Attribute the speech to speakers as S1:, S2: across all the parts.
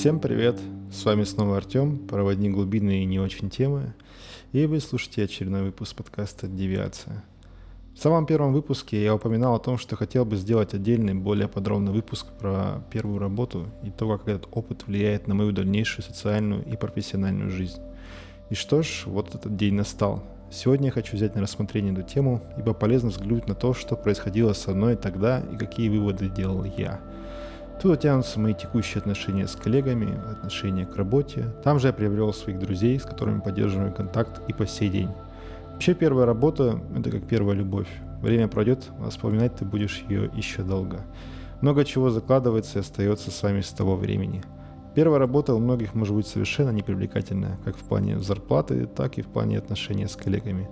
S1: Всем привет! С вами снова Артем, проводник глубинные и не очень темы, и вы слушаете очередной выпуск подкаста «Девиация». В самом первом выпуске я упоминал о том, что хотел бы сделать отдельный, более подробный выпуск про первую работу и то, как этот опыт влияет на мою дальнейшую социальную и профессиональную жизнь. И что ж, вот этот день настал. Сегодня я хочу взять на рассмотрение эту тему, ибо полезно взглянуть на то, что происходило со мной тогда и какие выводы делал я – Тут тянутся мои текущие отношения с коллегами, отношения к работе. Там же я приобрел своих друзей, с которыми поддерживаю контакт и по сей день. Вообще первая работа – это как первая любовь. Время пройдет, а вспоминать ты будешь ее еще долго. Много чего закладывается и остается с вами с того времени. Первая работа у многих может быть совершенно непривлекательная, как в плане зарплаты, так и в плане отношений с коллегами.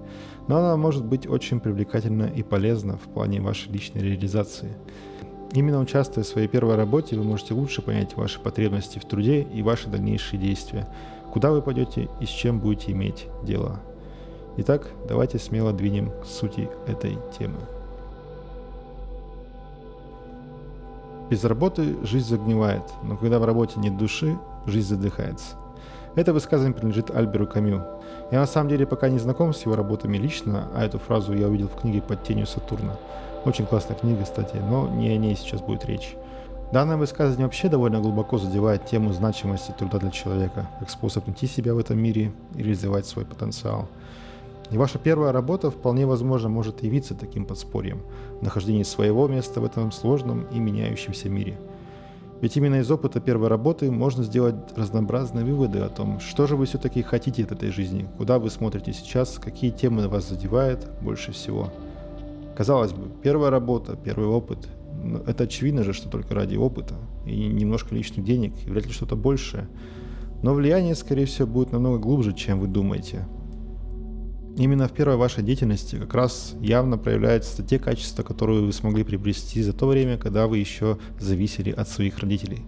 S1: Но она может быть очень привлекательна и полезна в плане вашей личной реализации. Именно участвуя в своей первой работе, вы можете лучше понять ваши потребности в труде и ваши дальнейшие действия, куда вы пойдете и с чем будете иметь дело. Итак, давайте смело двинем к сути этой темы. Без работы жизнь загнивает, но когда в работе нет души, жизнь задыхается. Это высказывание принадлежит Альберу Камю. Я на самом деле пока не знаком с его работами лично, а эту фразу я увидел в книге «Под тенью Сатурна». Очень классная книга, кстати, но не о ней сейчас будет речь. Данное высказывание вообще довольно глубоко задевает тему значимости труда для человека, как способ найти себя в этом мире и реализовать свой потенциал. И ваша первая работа вполне возможно может явиться таким подспорьем в нахождении своего места в этом сложном и меняющемся мире. Ведь именно из опыта первой работы можно сделать разнообразные выводы о том, что же вы все-таки хотите от этой жизни, куда вы смотрите сейчас, какие темы вас задевают больше всего – Казалось бы, первая работа, первый опыт. Это очевидно же, что только ради опыта и немножко лишних денег, и вряд ли что-то большее. Но влияние, скорее всего, будет намного глубже, чем вы думаете. Именно в первой вашей деятельности как раз явно проявляются те качества, которые вы смогли приобрести за то время, когда вы еще зависели от своих родителей.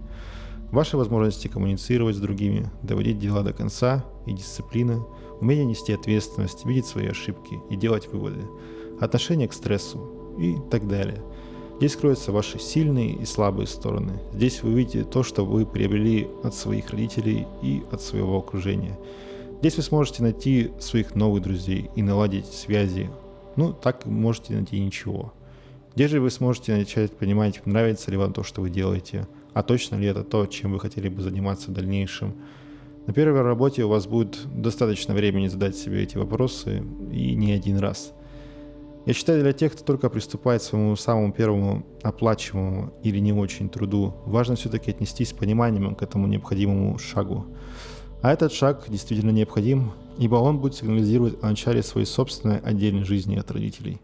S1: Ваши возможности коммуницировать с другими, доводить дела до конца и дисциплина, умение нести ответственность, видеть свои ошибки и делать выводы – отношение к стрессу и так далее. Здесь кроются ваши сильные и слабые стороны. Здесь вы видите то, что вы приобрели от своих родителей и от своего окружения. Здесь вы сможете найти своих новых друзей и наладить связи. Ну, так можете найти ничего. Здесь же вы сможете начать понимать, нравится ли вам то, что вы делаете, а точно ли это то, чем вы хотели бы заниматься в дальнейшем. На первой работе у вас будет достаточно времени задать себе эти вопросы и не один раз – я считаю, для тех, кто только приступает к своему самому первому оплачиваемому или не очень труду, важно все-таки отнестись с пониманием к этому необходимому шагу. А этот шаг действительно необходим, ибо он будет сигнализировать о начале своей собственной отдельной жизни от родителей,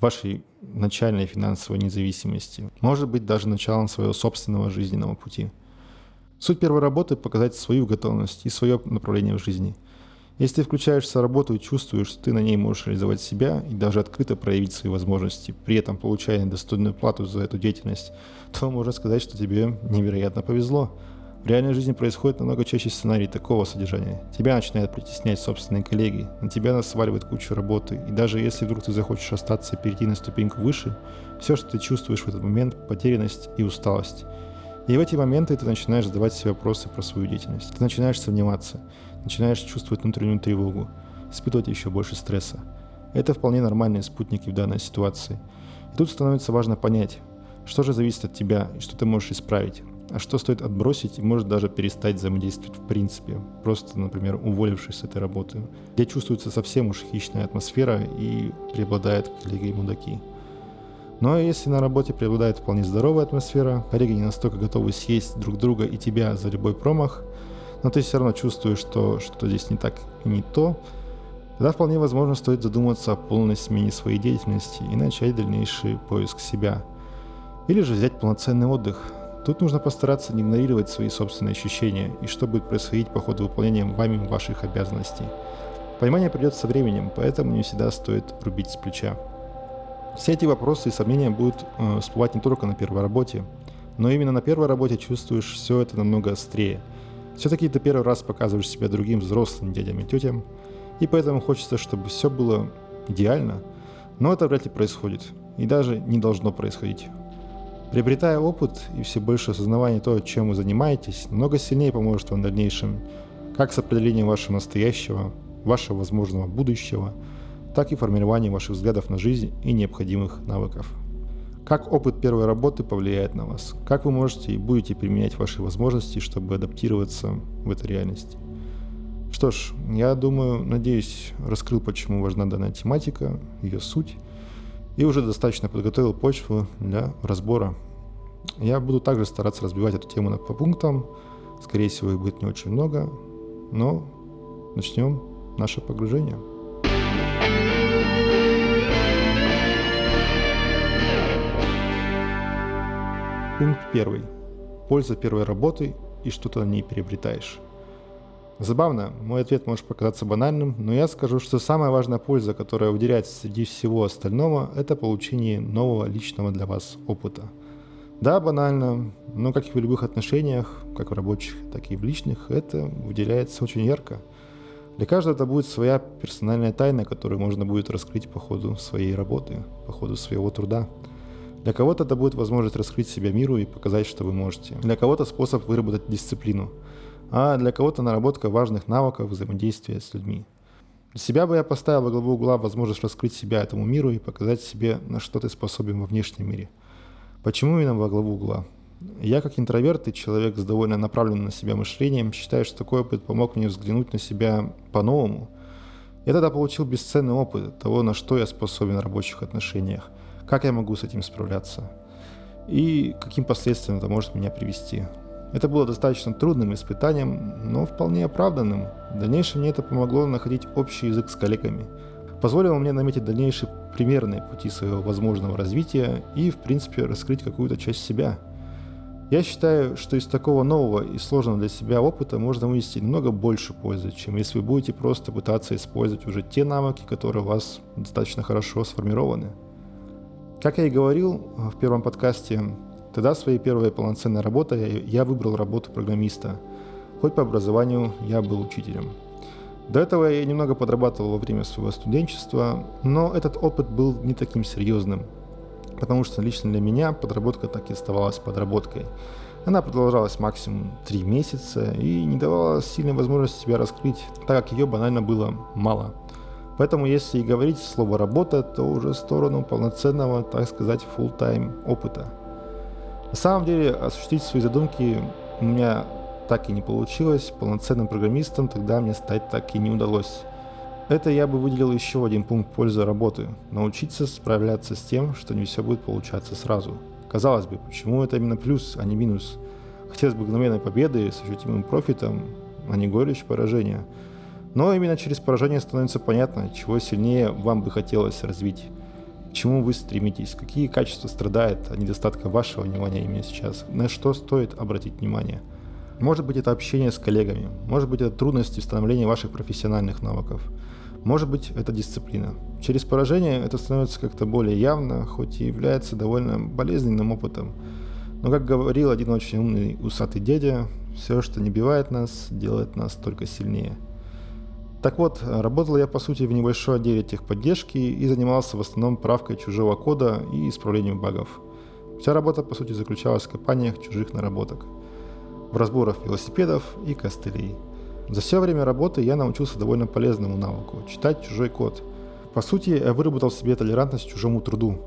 S1: вашей начальной финансовой независимости, может быть даже началом своего собственного жизненного пути. Суть первой работы – показать свою готовность и свое направление в жизни – если включаешься в работу и чувствуешь, что ты на ней можешь реализовать себя и даже открыто проявить свои возможности, при этом получая достойную плату за эту деятельность, то можно сказать, что тебе невероятно повезло. В реальной жизни происходит намного чаще сценарий такого содержания. Тебя начинают притеснять собственные коллеги, на тебя сваливает кучу работы, и даже если вдруг ты захочешь остаться и перейти на ступеньку выше, все, что ты чувствуешь в этот момент, потерянность и усталость. И в эти моменты ты начинаешь задавать себе вопросы про свою деятельность. Ты начинаешь сомневаться начинаешь чувствовать внутреннюю тревогу, испытывать еще больше стресса. Это вполне нормальные спутники в данной ситуации. И тут становится важно понять, что же зависит от тебя и что ты можешь исправить, а что стоит отбросить и может даже перестать взаимодействовать в принципе, просто, например, уволившись с этой работы, где чувствуется совсем уж хищная атмосфера и преобладают коллеги и мудаки. Но если на работе преобладает вполне здоровая атмосфера, коллеги не настолько готовы съесть друг друга и тебя за любой промах, но ты все равно чувствуешь, что что-то здесь не так и не то, тогда вполне возможно стоит задуматься о полной смене своей деятельности и начать дальнейший поиск себя. Или же взять полноценный отдых. Тут нужно постараться не игнорировать свои собственные ощущения и что будет происходить по ходу выполнения вами ваших обязанностей. Понимание придет со временем, поэтому не всегда стоит рубить с плеча. Все эти вопросы и сомнения будут э, всплывать не только на первой работе, но именно на первой работе чувствуешь все это намного острее – все-таки ты первый раз показываешь себя другим взрослым дядям и тетям, и поэтому хочется, чтобы все было идеально, но это вряд ли происходит, и даже не должно происходить. Приобретая опыт и все больше осознавания того, чем вы занимаетесь, много сильнее поможет вам в дальнейшем, как с определением вашего настоящего, вашего возможного будущего, так и формированием ваших взглядов на жизнь и необходимых навыков. Как опыт первой работы повлияет на вас? Как вы можете и будете применять ваши возможности, чтобы адаптироваться в этой реальности? Что ж, я думаю, надеюсь, раскрыл, почему важна данная тематика, ее суть, и уже достаточно подготовил почву для разбора. Я буду также стараться разбивать эту тему по пунктам. Скорее всего, их будет не очень много, но начнем наше погружение. Пункт первый. Польза первой работы и что ты на ней приобретаешь. Забавно, мой ответ может показаться банальным, но я скажу, что самая важная польза, которая выделяется среди всего остального, это получение нового личного для вас опыта. Да, банально, но как и в любых отношениях, как в рабочих, так и в личных, это выделяется очень ярко. Для каждого это будет своя персональная тайна, которую можно будет раскрыть по ходу своей работы, по ходу своего труда. Для кого-то это будет возможность раскрыть себя миру и показать, что вы можете. Для кого-то способ выработать дисциплину, а для кого-то наработка важных навыков взаимодействия с людьми. Для себя бы я поставил во главу угла возможность раскрыть себя этому миру и показать себе, на что ты способен во внешнем мире. Почему именно во главу угла? Я как интроверт и человек с довольно направленным на себя мышлением считаю, что такой опыт помог мне взглянуть на себя по-новому. Я тогда получил бесценный опыт того, на что я способен в рабочих отношениях – как я могу с этим справляться? И каким последствиям это может меня привести? Это было достаточно трудным испытанием, но вполне оправданным. В дальнейшем мне это помогло находить общий язык с коллегами. Позволило мне наметить дальнейшие примерные пути своего возможного развития и, в принципе, раскрыть какую-то часть себя. Я считаю, что из такого нового и сложного для себя опыта можно вынести намного больше пользы, чем если вы будете просто пытаться использовать уже те навыки, которые у вас достаточно хорошо сформированы. Как я и говорил э, в первом подкасте, тогда своей первой полноценной работой я выбрал работу программиста. Хоть по образованию я был учителем. До этого я немного подрабатывал во время своего студенчества, но этот опыт был не таким серьезным, потому что лично для меня подработка так и оставалась подработкой. Она продолжалась максимум три месяца и не давала сильной возможности себя раскрыть, так как ее банально было мало – Поэтому если и говорить слово «работа», то уже в сторону полноценного, так сказать, full-time опыта. На самом деле осуществить свои задумки у меня так и не получилось. Полноценным программистом тогда мне стать так и не удалось. Это я бы выделил еще один пункт пользы работы. Научиться справляться с тем, что не все будет получаться сразу. Казалось бы, почему это именно плюс, а не минус? Хотелось бы мгновенной победы с ощутимым профитом, а не горечь поражения – но именно через поражение становится понятно, чего сильнее вам бы хотелось развить, к чему вы стремитесь, какие качества страдают от недостатка вашего внимания именно сейчас, на что стоит обратить внимание. Может быть это общение с коллегами, может быть это трудности в становлении ваших профессиональных навыков, может быть это дисциплина. Через поражение это становится как-то более явно, хоть и является довольно болезненным опытом. Но как говорил один очень умный усатый дядя, все, что не бивает нас, делает нас только сильнее – так вот, работал я по сути в небольшой отделе техподдержки и занимался в основном правкой чужого кода и исправлением багов. Вся работа по сути заключалась в копаниях чужих наработок, в разборах велосипедов и костылей. За все время работы я научился довольно полезному навыку – читать чужой код. По сути, я выработал в себе толерантность к чужому труду.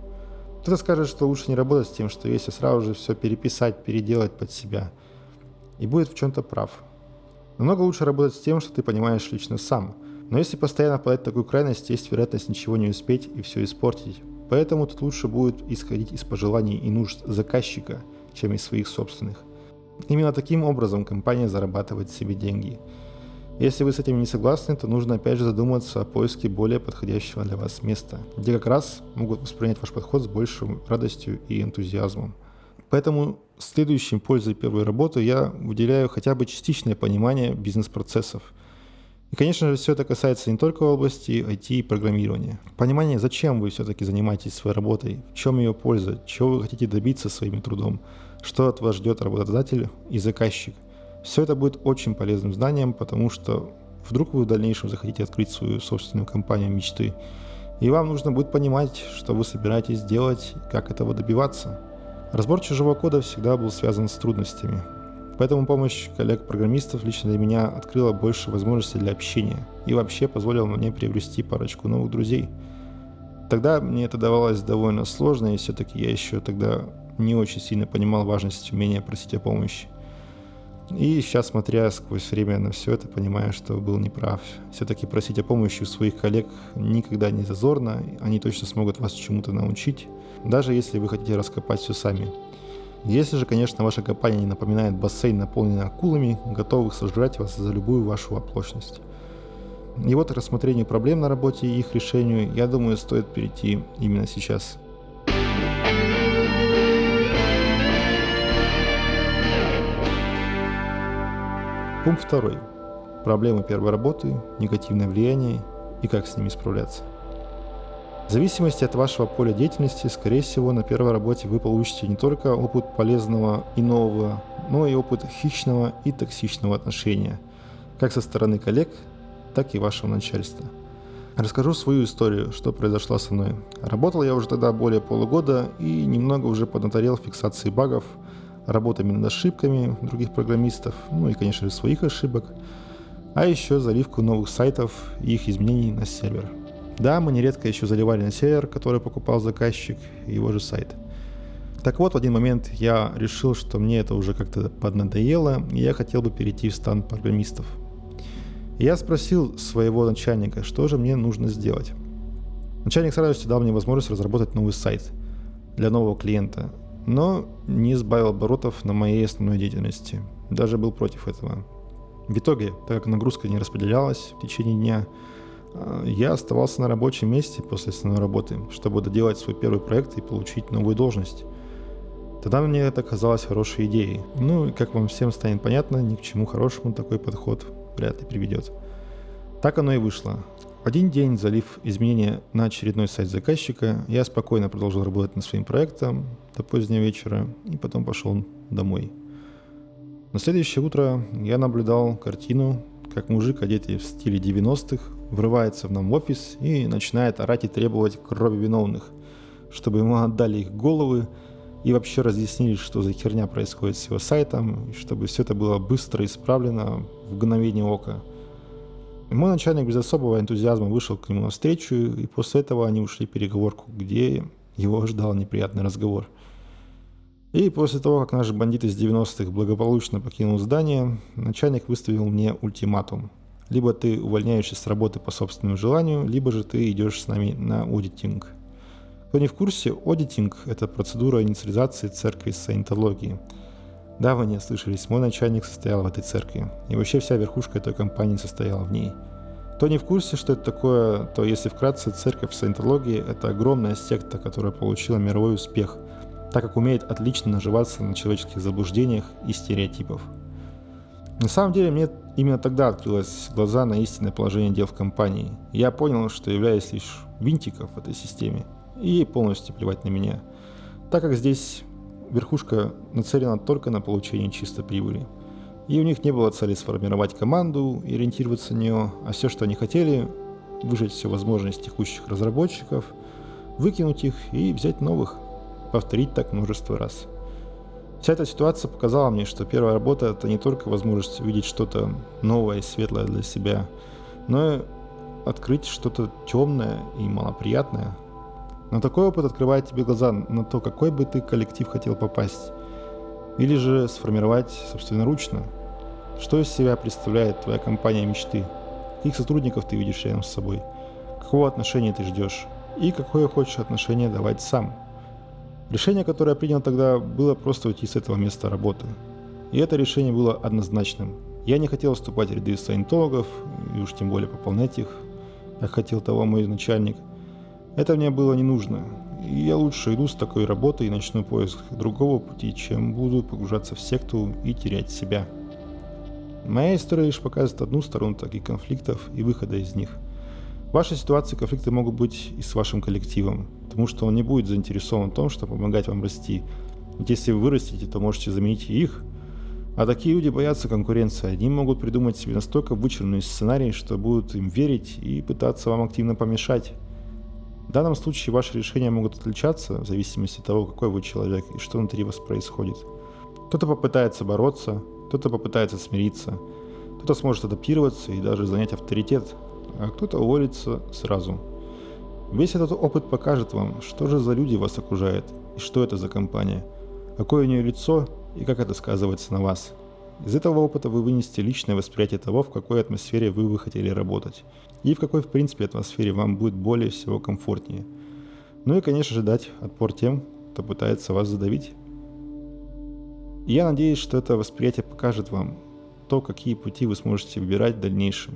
S1: Кто-то скажет, что лучше не работать с тем, что если сразу же все переписать, переделать под себя. И будет в чем-то прав. Намного лучше работать с тем, что ты понимаешь лично сам. Но если постоянно впадать в такую крайность, есть вероятность ничего не успеть и все испортить. Поэтому тут лучше будет исходить из пожеланий и нужд заказчика, чем из своих собственных. Именно таким образом компания зарабатывает себе деньги. Если вы с этим не согласны, то нужно опять же задуматься о поиске более подходящего для вас места, где как раз могут воспринять ваш подход с большей радостью и энтузиазмом. Поэтому следующим пользой первой работы я выделяю хотя бы частичное понимание бизнес-процессов. И, конечно же, все это касается не только области IT и программирования. Понимание, зачем вы все-таки занимаетесь своей работой, в чем ее польза, чего вы хотите добиться своим трудом, что от вас ждет работодатель и заказчик. Все это будет очень полезным знанием, потому что вдруг вы в дальнейшем захотите открыть свою собственную компанию мечты, и вам нужно будет понимать, что вы собираетесь делать как этого добиваться – Разбор чужого кода всегда был связан с трудностями. Поэтому помощь коллег-программистов лично для меня открыла больше возможностей для общения и вообще позволила мне приобрести парочку новых друзей. Тогда мне это давалось довольно сложно, и все-таки я еще тогда не очень сильно понимал важность умения просить о помощи. И сейчас, смотря сквозь время на все это, понимаю, что был неправ. Все-таки просить о помощи у своих коллег никогда не зазорно, они точно смогут вас чему-то научить, даже если вы хотите раскопать все сами. Если же, конечно, ваша компания не напоминает бассейн, наполненный акулами, готовых сожрать вас за любую вашу оплошность. И вот к рассмотрению проблем на работе и их решению, я думаю, стоит перейти именно сейчас – Пункт второй. Проблемы первой работы, негативное влияние и как с ними справляться. В зависимости от вашего поля деятельности, скорее всего, на первой работе вы получите не только опыт полезного и нового, но и опыт хищного и токсичного отношения, как со стороны коллег, так и вашего начальства. Расскажу свою историю, что произошло со мной. Работал я уже тогда более полугода и немного уже поднаторел фиксации багов – работами над ошибками других программистов, ну и, конечно же, своих ошибок, а еще заливку новых сайтов и их изменений на сервер. Да, мы нередко еще заливали на сервер, который покупал заказчик, его же сайт. Так вот, в один момент я решил, что мне это уже как-то поднадоело, и я хотел бы перейти в стан программистов. я спросил своего начальника, что же мне нужно сделать. Начальник с радостью дал мне возможность разработать новый сайт для нового клиента, но не сбавил оборотов на моей основной деятельности. Даже был против этого. В итоге, так как нагрузка не распределялась в течение дня, а, я оставался на рабочем месте после основной работы, чтобы доделать свой первый проект и получить новую должность. Тогда мне это казалось хорошей идеей. Ну как вам всем станет понятно, ни к чему хорошему такой подход вряд ли приведет. Так оно и вышло. Один день, залив изменения на очередной сайт заказчика, я спокойно продолжил работать над своим проектом до позднего вечера и потом пошел домой. На следующее утро я наблюдал картину, как мужик, одетый в стиле 90-х, врывается в нам в офис и начинает орать и требовать крови виновных, чтобы ему отдали их головы и вообще разъяснили, что за херня происходит с его сайтом, и чтобы все это было быстро исправлено в мгновение ока – мой начальник без особого энтузиазма вышел к нему навстречу, и после этого они ушли в переговорку, где его ждал неприятный разговор. И после того, как наш бандит из 90-х благополучно покинул здание, начальник выставил мне ультиматум. Либо ты увольняешься с работы по собственному желанию, либо же ты идешь с нами на аудитинг. Кто не в курсе, аудитинг – это процедура инициализации церкви саентологии – да, вы не ослышались, мой начальник состоял в этой церкви, и вообще вся верхушка этой компании состояла в ней. Кто не в курсе, что это такое, то если вкратце, церковь саентологии – это огромная секта, которая получила мировой успех, так как умеет отлично наживаться на человеческих заблуждениях и стереотипов. На самом деле, мне именно тогда открылось глаза на истинное положение дел в компании. Я понял, что являюсь лишь винтиком в этой системе, и ей полностью плевать на меня, так как здесь верхушка нацелена только на получение чистой прибыли. И у них не было цели сформировать команду и ориентироваться на нее, а все, что они хотели, выжать все возможности текущих разработчиков, выкинуть их и взять новых, повторить так множество раз. Вся эта ситуация показала мне, что первая работа – это не только возможность увидеть что-то новое и светлое для себя, но и открыть что-то темное и малоприятное, но такой опыт открывает тебе глаза на то, какой бы ты коллектив хотел попасть. Или же сформировать собственноручно. Что из себя представляет твоя компания мечты? Каких сотрудников ты видишь рядом с собой? Какого отношения ты ждешь? И какое хочешь отношение давать сам? Решение, которое я принял тогда, было просто уйти с этого места работы. И это решение было однозначным. Я не хотел вступать в ряды саентологов, и уж тем более пополнять их, как хотел того мой начальник – это мне было не нужно, и я лучше иду с такой работой и начну поиск другого пути, чем буду погружаться в секту и терять себя. Моя история лишь показывает одну сторону таких конфликтов и выхода из них. В вашей ситуации конфликты могут быть и с вашим коллективом, потому что он не будет заинтересован в том, чтобы помогать вам расти. Ведь если вы вырастете, то можете заменить их. А такие люди боятся конкуренции. Они могут придумать себе настолько вычурный сценарий, что будут им верить и пытаться вам активно помешать. Данном случае ваши решения могут отличаться в зависимости от того, какой вы человек и что внутри вас происходит. Кто-то попытается бороться, кто-то попытается смириться, кто-то сможет адаптироваться и даже занять авторитет, а кто-то уволится сразу. Весь этот опыт покажет вам, что же за люди вас окружают и что это за компания, какое у нее лицо и как это сказывается на вас. Из этого опыта вы вынесете личное восприятие того, в какой атмосфере вы бы хотели работать, и в какой, в принципе, атмосфере вам будет более всего комфортнее. Ну и, конечно же, дать отпор тем, кто пытается вас задавить. И я надеюсь, что это восприятие покажет вам то, какие пути вы сможете выбирать в дальнейшем,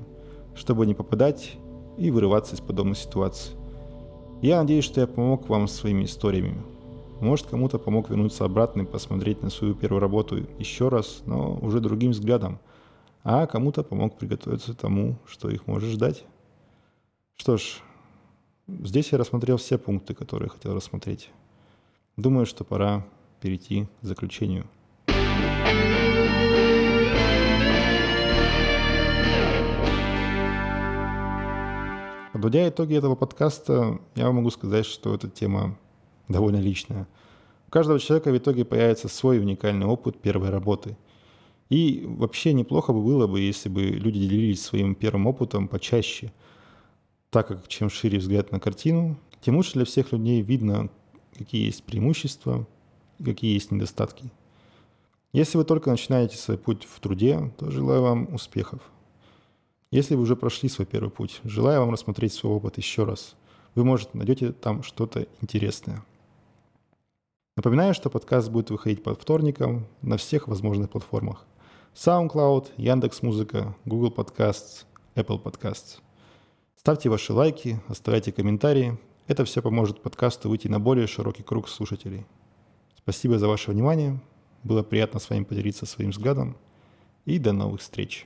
S1: чтобы не попадать и вырываться из подобных ситуаций. Я надеюсь, что я помог вам своими историями. Может, кому-то помог вернуться обратно и посмотреть на свою первую работу еще раз, но уже другим взглядом. А кому-то помог приготовиться тому, что их может ждать. Что ж, здесь я рассмотрел все пункты, которые хотел рассмотреть. Думаю, что пора перейти к заключению. Подводя итоги этого подкаста, я могу сказать, что эта тема довольно личная. У каждого человека в итоге появится свой уникальный опыт первой работы. И вообще неплохо бы было бы, если бы люди делились своим первым опытом почаще, так как чем шире взгляд на картину, тем лучше для всех людей видно, какие есть преимущества какие есть недостатки. Если вы только начинаете свой путь в труде, то желаю вам успехов – если вы уже прошли свой первый путь, желаю вам рассмотреть свой опыт еще раз. Вы, может, найдете там что-то интересное. Напоминаю, что подкаст будет выходить по вторникам на всех возможных платформах. SoundCloud, Яндекс.Музыка, Google Podcasts, Apple Podcasts. Ставьте ваши лайки, оставляйте комментарии. Это все поможет подкасту выйти на более широкий круг слушателей. Спасибо за ваше внимание. Было приятно с вами поделиться своим взглядом. И до новых встреч.